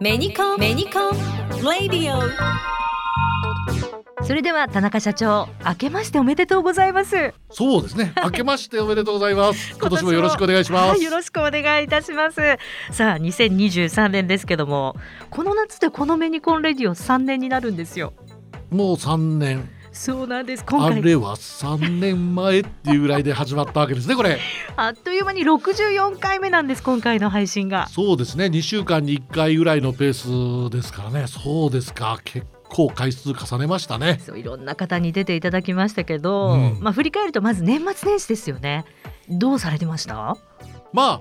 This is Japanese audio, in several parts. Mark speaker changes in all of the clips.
Speaker 1: メニコンメニコンレディオ
Speaker 2: それでは田中社長明けましておめでとうございます
Speaker 3: そうですね。明けましておめでとうございます。今年もよろしくお願いします。
Speaker 2: はい、よろしくお願いいたしますさあ2023年ですけどもこの夏でこのメニコンレディオ3年になるんですよ
Speaker 3: もう三年。
Speaker 2: そうなんです今回
Speaker 3: あれは三年前っていうぐらいで始まったわけですね。これ。
Speaker 2: あっという間に64回目なんです今回の配信が
Speaker 3: そうですね。2週間に1回ぐらいのペースですからね。そうですか。結構回数重ねましたね。
Speaker 2: そういろんな方に出ていただきましたけど、
Speaker 3: うん
Speaker 2: まあ振り返るとまず年末年始ですよねどうされてました？
Speaker 3: まあ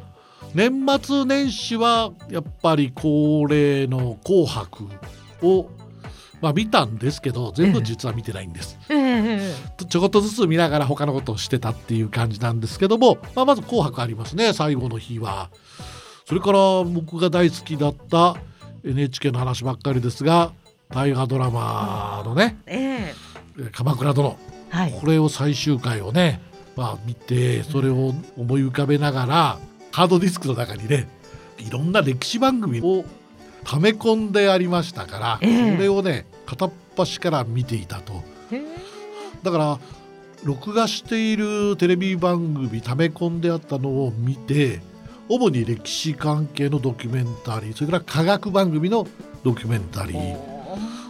Speaker 3: 年末年始はやっぱり恒例の紅白をまあ見たんですけど全部実は見てないんです。
Speaker 2: ええ。
Speaker 3: ちょこっとずつ見ながら他のことをしてたっていう感じなんですけども、まあ、まず「紅白」ありますね最後の日は。それから僕が大好きだった NHK の話ばっかりですが大河ドラマのね
Speaker 2: ええ「
Speaker 3: 鎌倉殿。
Speaker 2: はい」
Speaker 3: これを最終回をね、まあ、見てそれを思い浮かべながらハードディスクの中にねいろんな歴史番組を溜め込んでありましたから、
Speaker 2: ええ。
Speaker 3: それをね片っ端から見ていたと。
Speaker 2: ええ。
Speaker 3: だから録画しているテレビ番組溜め込んであったのを見て主に歴史関係のドキュメンタリーそれから科学番組のドキュメンタリー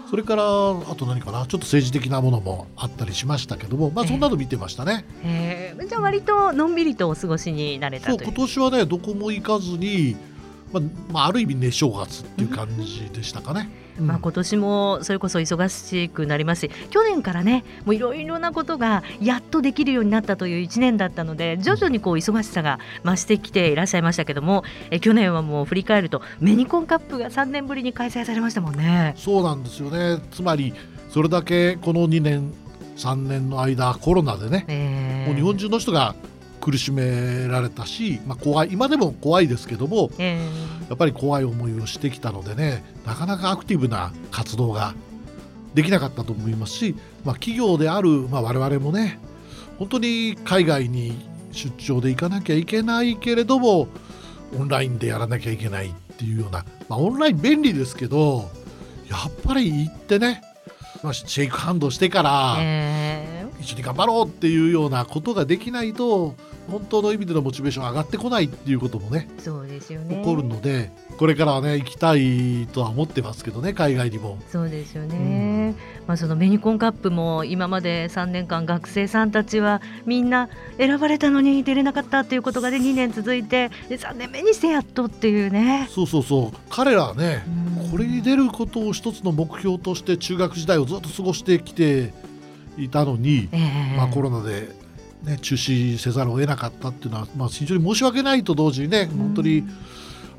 Speaker 3: それからあと何かなちょっと政治的なものもあったりしましたけどもまあそんなの見てましたね。
Speaker 2: ええ。じゃあ割とのんびりとお過ごしになれたという。
Speaker 3: そう今年はねどこも行かずに、まあまあ、ある意味ね正月っていう感じでしたかね。うん
Speaker 2: まあ、今年もそれこそ忙しくなりますし去年からねもういろいろなことがやっとできるようになったという1年だったので徐々にこう忙しさが増してきていらっしゃいましたけどもえ去年はもう振り返るとメニコンカップが3年ぶりに開催されましたもんね。
Speaker 3: そうなんですよねつまりそれだけこの2年3年の間コロナでね
Speaker 2: えー
Speaker 3: もう日本中の人が苦しめられたし、まあ、怖い今でも怖いですけども
Speaker 2: え
Speaker 3: やっぱり怖い思いをしてきたのでねなかなかアクティブな活動ができなかったと思いますし、まあ、企業である、まあ、我々もね本当に海外に出張で行かなきゃいけないけれどもオンラインでやらなきゃいけないっていうような、まあ、オンライン便利ですけどやっぱり行ってね、まあ、シェイクハンドしてから。
Speaker 2: ーえ
Speaker 3: 一緒に頑張ろうっていうようなことができないと本当の意味でのモチベーション上がってこないっていうこともね
Speaker 2: ーそうですよね。
Speaker 3: 起こるのでこれからはね行きたいとは思ってますけどね海外にも。
Speaker 2: そうですよね、まあ、そのメニコンカップも今まで3年間学生さんたちはみんな選ばれたのに出れなかったっていうことがで2年続いてで3年目にしてやっとっていうね。
Speaker 3: そうそうそう。彼らはね
Speaker 2: うん。
Speaker 3: これに出ることを一つの目標として中学時代をずっと過ごしてきていたのに、
Speaker 2: ええ
Speaker 3: まあ、コロナで、ね、中止せざるを得なかったっていうのは、まあ、非常に申し訳ないと同時にね本当に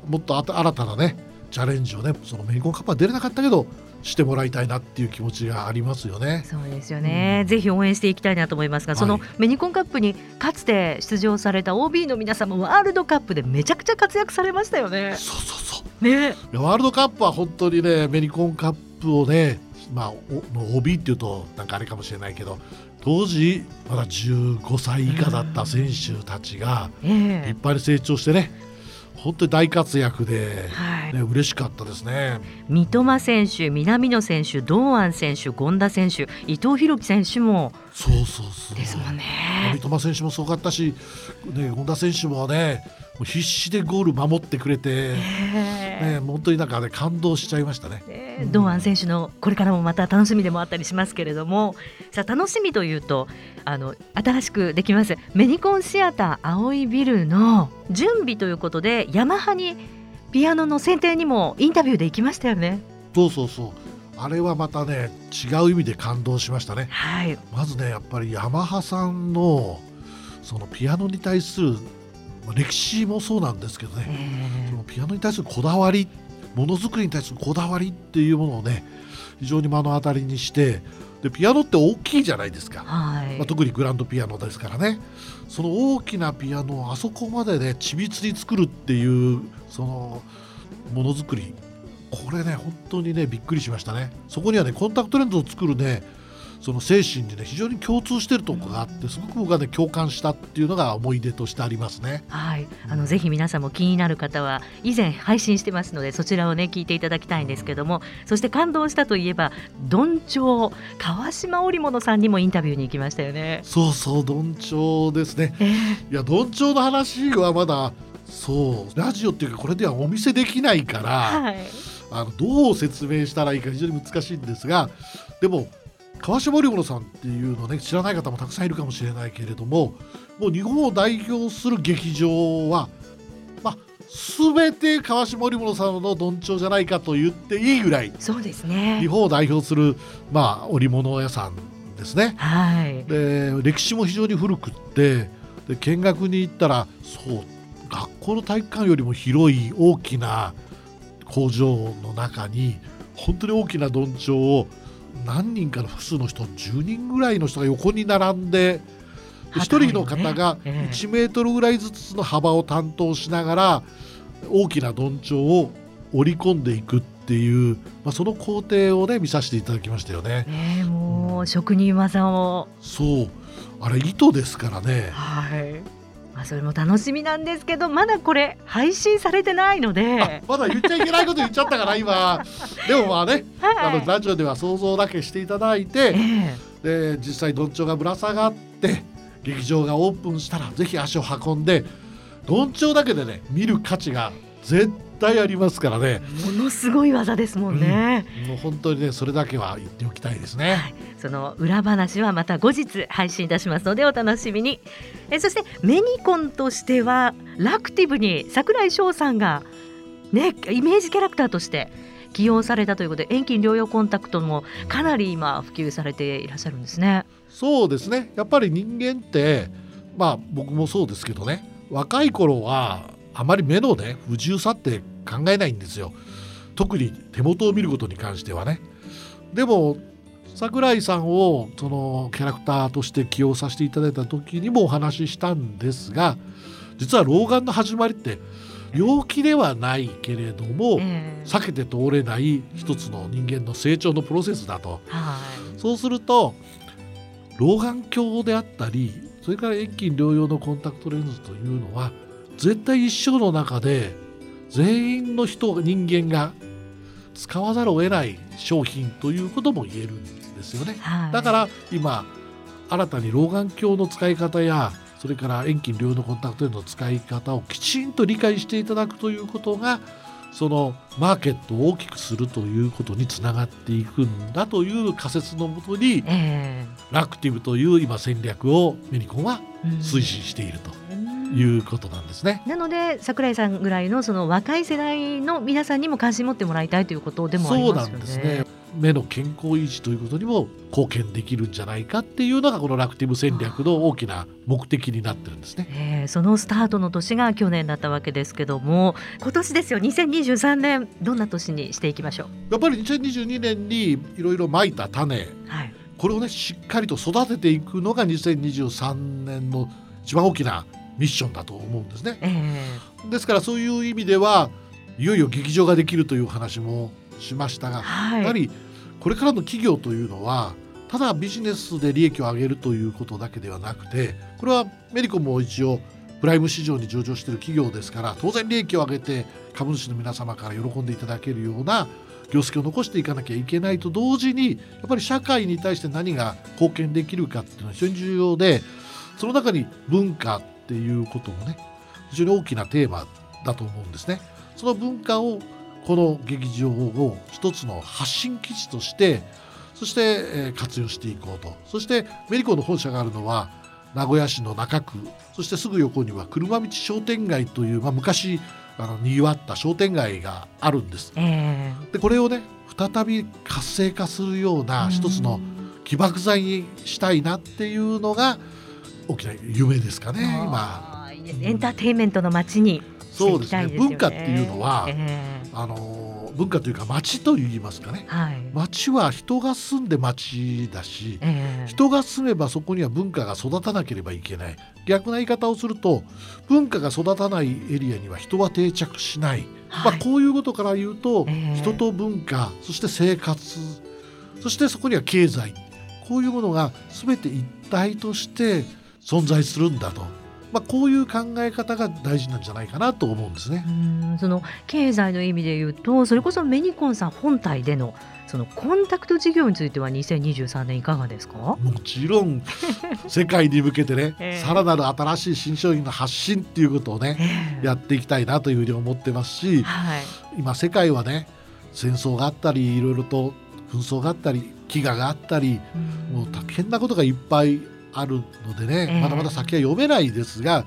Speaker 3: もっと新たなねチャレンジをねそのメリコンカップは出れなかったけどしてもらいたいなっていう気持ちがありますよね。
Speaker 2: そうですよね、ぜひ応援していきたいなと思いますが、その
Speaker 3: はい
Speaker 2: メニコンカップにかつて出場された OB の皆様ワールドカップでめちゃくちゃ活躍されましたよね。
Speaker 3: そうそうそう。
Speaker 2: ね。
Speaker 3: ワールドカップは本当にねメリコンカップをねまあお OB っていうとなんかあれかもしれないけど当時まだ15歳以下だった選手たちが
Speaker 2: え
Speaker 3: 立
Speaker 2: え
Speaker 3: 派に成長してね本当に大活躍で、
Speaker 2: はい。
Speaker 3: ね、嬉しかったですね。
Speaker 2: 三笘選手、南野選手、堂安選手、権田選手、伊藤洋輝選手も。
Speaker 3: そうそうそう。
Speaker 2: ですもんね。
Speaker 3: 三笘選手もすごかったし、ね、本田選手もね必死でゴール守ってくれて、
Speaker 2: え
Speaker 3: ね、本当になんかね感動しちゃいましたね。
Speaker 2: えね堂安選手のこれからもまた楽しみでもあったりしますけれどもさあ楽しみというとあの新しくできますメニコンシアター青いビルの準備ということでヤマハにピアノの選定にもインタビューで行きましたよね。
Speaker 3: そうそうそうあれはまたね違う意味で感動しましたね。
Speaker 2: はい、
Speaker 3: まずねやっぱりヤマハさんのそのピアノに対するまあ歴史もそうなんですけどね、
Speaker 2: え。
Speaker 3: そのピアノに対するこだわりものづくりに対するこだわりっていうものをね非常に目の当たりにしてでピアノって大きいじゃないですか、
Speaker 2: はい。
Speaker 3: まあ、特にグランドピアノですからね。その大きなピアノをあそこまでね緻密に作るっていうそのものづくり。これね本当にねびっくりしましたね。そこにはねコンタクトレンズを作るねその精神にね非常に共通してるところがあってすごく僕はね共感したっていうのが思い出としてありますね。
Speaker 2: はい、あのぜひ皆さんも気になる方は以前配信してますのでそちらをね聞いていただきたいんですけどもそして感動したといえばどんちょう川島織物さんにもインタビューに行きましたよね。
Speaker 3: そうそうどんちょうですね。
Speaker 2: えー
Speaker 3: いやどんちょうの話はまだそうラジオっていうかこれではお見せできないから、
Speaker 2: はい、
Speaker 3: あのどう説明したらいいか非常に難しいんですがでも川島織物さんっていうのね知らない方もたくさんいるかもしれないけれどももう日本を代表する劇場はまあ全て川島織物さんのどんちょうじゃないかと言っていいぐらい
Speaker 2: そうですね
Speaker 3: 日。本を代表する、まあ、織物屋さんですね。
Speaker 2: はい、
Speaker 3: で歴史も非常に古くってで見学に行ったらそう学校の体育館よりも広い大きな工場の中に本当に大きなどんちょうを何人かの複数の人10人ぐらいの人が横に並んでで1人の方が
Speaker 2: ええ
Speaker 3: 1メートルぐらいずつの幅を担当しながら大きなどんちょうを織り込んでいくっていう、まあ、その工程をね見させていただきましたよね。
Speaker 2: ねえもう職人技を
Speaker 3: そうあれ糸ですからね。
Speaker 2: はい。まあそれも楽しみなんですけどまだこれ配信されてないの
Speaker 3: あ
Speaker 2: で、
Speaker 3: まだ言っちゃいけないこと言っちゃったから今。でもまあね、あ
Speaker 2: はい。
Speaker 3: のラジオでは想像だけしていただいて
Speaker 2: え。
Speaker 3: で実際どんちょうがぶら下がって劇場がオープンしたらぜひ足を運んでどんちょうだけでね見る価値が絶対ありますからね
Speaker 2: えものすごい技ですもんね。
Speaker 3: もう本当にねそれだけは言っておきたいですね。
Speaker 2: はい、その裏話はまた後日配信いたしますのでお楽しみにえそしてメニコンとしてはラクティブに櫻井翔さんがねイメージキャラクターとして起用されたということで遠近療養コンタクトもかなり今普及されていらっしゃるんですね。
Speaker 3: そうですねやっぱり人間ってまあ僕もそうですけどね若い頃はあまり目のね不自由さって考えないんですよ。特に手元を見ることに関してはね。でも桜井さんをそのキャラクターとして起用させていただいた時にもお話ししたんですが実は老眼の始まりって病気ではないけれども
Speaker 2: ええ
Speaker 3: 避けて通れない一つの人間の成長のプロセスだと。
Speaker 2: はい。
Speaker 3: そうすると老眼鏡であったりそれから遠近療養のコンタクトレンズというのは絶対一生の中で全員の人人間が使わざるを得ない商品ということも言えるんですよね。
Speaker 2: はい。
Speaker 3: だから今新たに老眼鏡の使い方やそれから遠近療養のコンタクトレンズの使い方をきちんと理解していただくということがそのマーケットを大きくするということにつながっていくんだという仮説のもとに
Speaker 2: え
Speaker 3: ラクティブという今戦略をメニコンは推進していると。
Speaker 2: うん
Speaker 3: いうことなんですね。
Speaker 2: なので桜井さんぐらいのその若い世代の皆さんにも関心持ってもらいたいということでもあり
Speaker 3: そうな
Speaker 2: ますよね。
Speaker 3: んですね。目の健康維持ということにも貢献できるんじゃないかっていうのがこのラクティブ戦略の大きな目的になってるんですね。
Speaker 2: えーそのスタートの年が去年だったわけですけども今年ですよ2023年どんな年にしていきましょ
Speaker 3: やっぱり2022年にいろいろまいた種
Speaker 2: う。はい、
Speaker 3: これをねしっかりと育てていくのが2023年の一番大きなミッションだと思うんですね。
Speaker 2: え
Speaker 3: ですからそういう意味ではいよいよ劇場ができるという話もしましたが
Speaker 2: ー、はい、
Speaker 3: やはりこれからの企業というのはただビジネスで利益を上げるということだけではなくてこれはメリコも一応プライム市場に上場している企業ですから当然利益を上げて株主の皆様から喜んでいただけるような業績を残していかなきゃいけないと同時にやっぱり社会に対して何が貢献できるかっていうのは非常に重要でその中に文化っていうこともね非常に大きなテーマだと思うんですね。その文化をこの劇場を一つの発信基地としてそして、えー活用していこうとそしてメリコの本社があるのは名古屋市の中区そしてすぐ横には車道商店街という、まあ、昔あのにぎわった商店街があるんです。
Speaker 2: え
Speaker 3: でこれをね再び活性化するような
Speaker 2: ー
Speaker 3: 一つの起爆剤にしたいなっていうのが大きな夢ですかね今。
Speaker 2: あーいいですエンターテインメントの街に。
Speaker 3: そうですね。文化っていうのは
Speaker 2: え
Speaker 3: あの文化というか街といいますかね。
Speaker 2: ーはい、
Speaker 3: 街は人が住んで街だし
Speaker 2: えー
Speaker 3: 人が住めばそこには文化が育たなければいけない。逆な言い方をすると文化が育たないエリアには人は定着しない、まあ、
Speaker 2: はい
Speaker 3: こういうことから言うと、
Speaker 2: えー
Speaker 3: 人と文化そして生活そしてそこには経済。こういうものが全て一体として存在するんだと、まあ、こういう考え方が大事なんじゃないかなと思うんですね。
Speaker 2: うんその経済の意味で言うとそれこそメニコンさん本体でのそのコンタクト事業については2023年いかがですか？
Speaker 3: もちろん。世界に向けてね、
Speaker 2: ええ。
Speaker 3: さらなる新しい新商品の発信っていうことをね、
Speaker 2: ええ。
Speaker 3: やっていきたいなというふうに思ってますし
Speaker 2: はい。
Speaker 3: 今世界はね戦争があったりいろいろと紛争があったり飢餓があったりもう大変なことがいっぱいあるのでね、
Speaker 2: ええ
Speaker 3: まだまだ先は読めないですが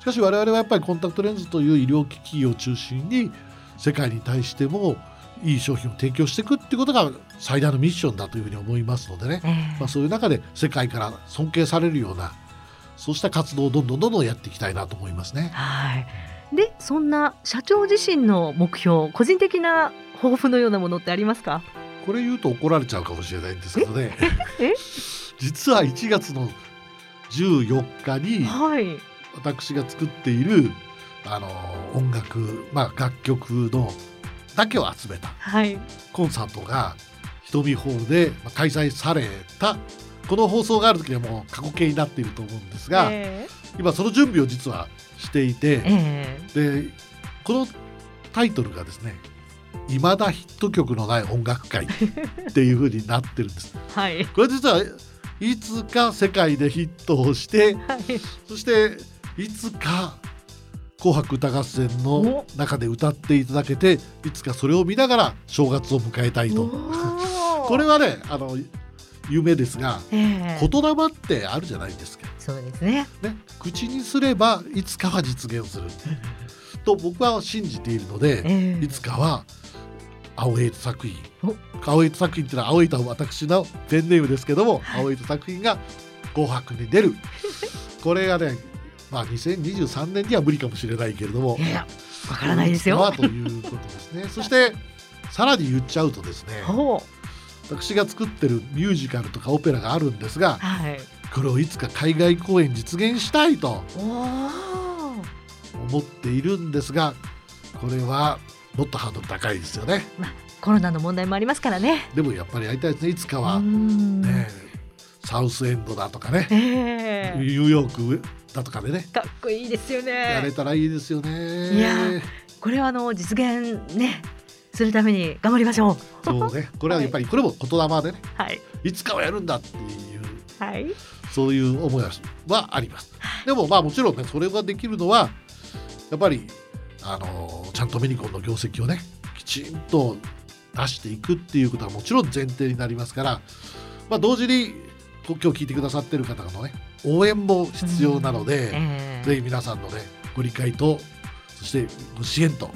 Speaker 3: しかし我々はやっぱりコンタクトレンズという医療機器を中心に世界に対してもいい商品を提供していくっていうことが最大のミッションだというふうに思いますのでね、
Speaker 2: ええ
Speaker 3: まあ、そういう中で世界から尊敬されるようなそうした活動をどんどんどんどんやっていきたいなと思いますね。
Speaker 2: はい。で、そんな社長自身の目標、個人的な抱負のようなものってありますか？
Speaker 3: これ言うと怒られちゃうかもしれないんですけどね
Speaker 2: え？
Speaker 3: 実は1月の14日に
Speaker 2: はい。
Speaker 3: 私が作っているあの音楽、まあ、楽曲のだけを集めた
Speaker 2: はい。
Speaker 3: コンサートが瞳ホールでまあ開催されたこの放送がある時にはもう過去形になっていると思うんですが、
Speaker 2: え
Speaker 3: 今その準備を実はしていて
Speaker 2: え、え
Speaker 3: でこのタイトルがですね「未だヒット曲のない音楽会」っていう風になってるんです。
Speaker 2: え はい。
Speaker 3: これ実はいつか世界でヒットをして
Speaker 2: はい。
Speaker 3: そしていつか「紅白歌合戦」の中で歌っていただけていつかそれを見ながら正月を迎えたいと。こ
Speaker 2: こ
Speaker 3: れはねあの夢ですが
Speaker 2: ええ
Speaker 3: 言霊ってあるじゃないですか。
Speaker 2: そうですね。
Speaker 3: ね、口にすればいつかは実現すると僕は信じているので、
Speaker 2: ええ
Speaker 3: いつかは青エイト作品
Speaker 2: お
Speaker 3: 青エイト作品っていうのは青エイトは私のペンネームですけども、
Speaker 2: はい
Speaker 3: 青エイト作品が紅白に出る これがねまあ2023年には無理かもしれないけれども
Speaker 2: いやいや、わからないですよ。
Speaker 3: ということですね そしてさらに言っちゃうとですね
Speaker 2: ほ
Speaker 3: 私が作ってるミュージカルとかオペラがあるんですが
Speaker 2: う。はい。
Speaker 3: これをいつか海外公演実現したいと。思っているんですがこれはもっとハードル高いですよね。
Speaker 2: コロナの問題もありますからね。
Speaker 3: でもやっぱりやりたいですね。いつか
Speaker 2: う
Speaker 3: は、
Speaker 2: ん。
Speaker 3: ねサウスエンドだとかね。
Speaker 2: ええ。
Speaker 3: ニューヨークだとかでね。
Speaker 2: かっこいいですよ
Speaker 3: やれ
Speaker 2: ね。
Speaker 3: たらいいですよね。
Speaker 2: いやこれはあの実現ねするために頑張りましょう。
Speaker 3: そうね。これはやっぱりこれも言霊でね。
Speaker 2: はい。
Speaker 3: いつかはやるんだっていう。
Speaker 2: はい。
Speaker 3: そういう思いはあります。でもまあもちろんねそれができるのはやっぱりあのちゃんとメニコンの業績をねきちんと出していくっていうことはもちろん前提になりますから、まあ、同時にこ今日聞いてくださってる方のね応援も必要なので、
Speaker 2: ええ
Speaker 3: ぜひ皆さんのねご理解とそしてご支援と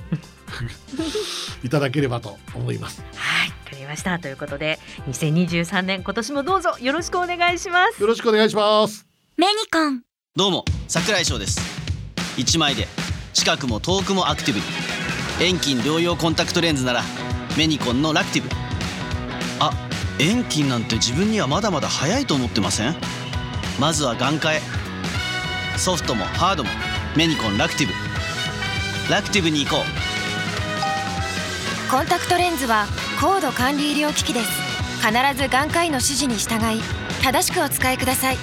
Speaker 3: いただければと思います。
Speaker 2: はい、わかりました。ということで、2023年今年もどうぞよろしくお願いします。
Speaker 3: よろしくお願いします。
Speaker 1: メニコン
Speaker 4: どうも桜井翔です1枚で近くも遠くもアクティブに。遠近療養コンタクトレンズならメニコンのラクティブ。あ遠近なんて自分にはまだまだ早いと思ってません？まずは眼科へ。ソフトもハードもメニコンラクティブ。ラクティブに行こう。
Speaker 5: コンタクトレンズは高度管理医療機器です。必ず眼科医の指示に従い正しくお使いください。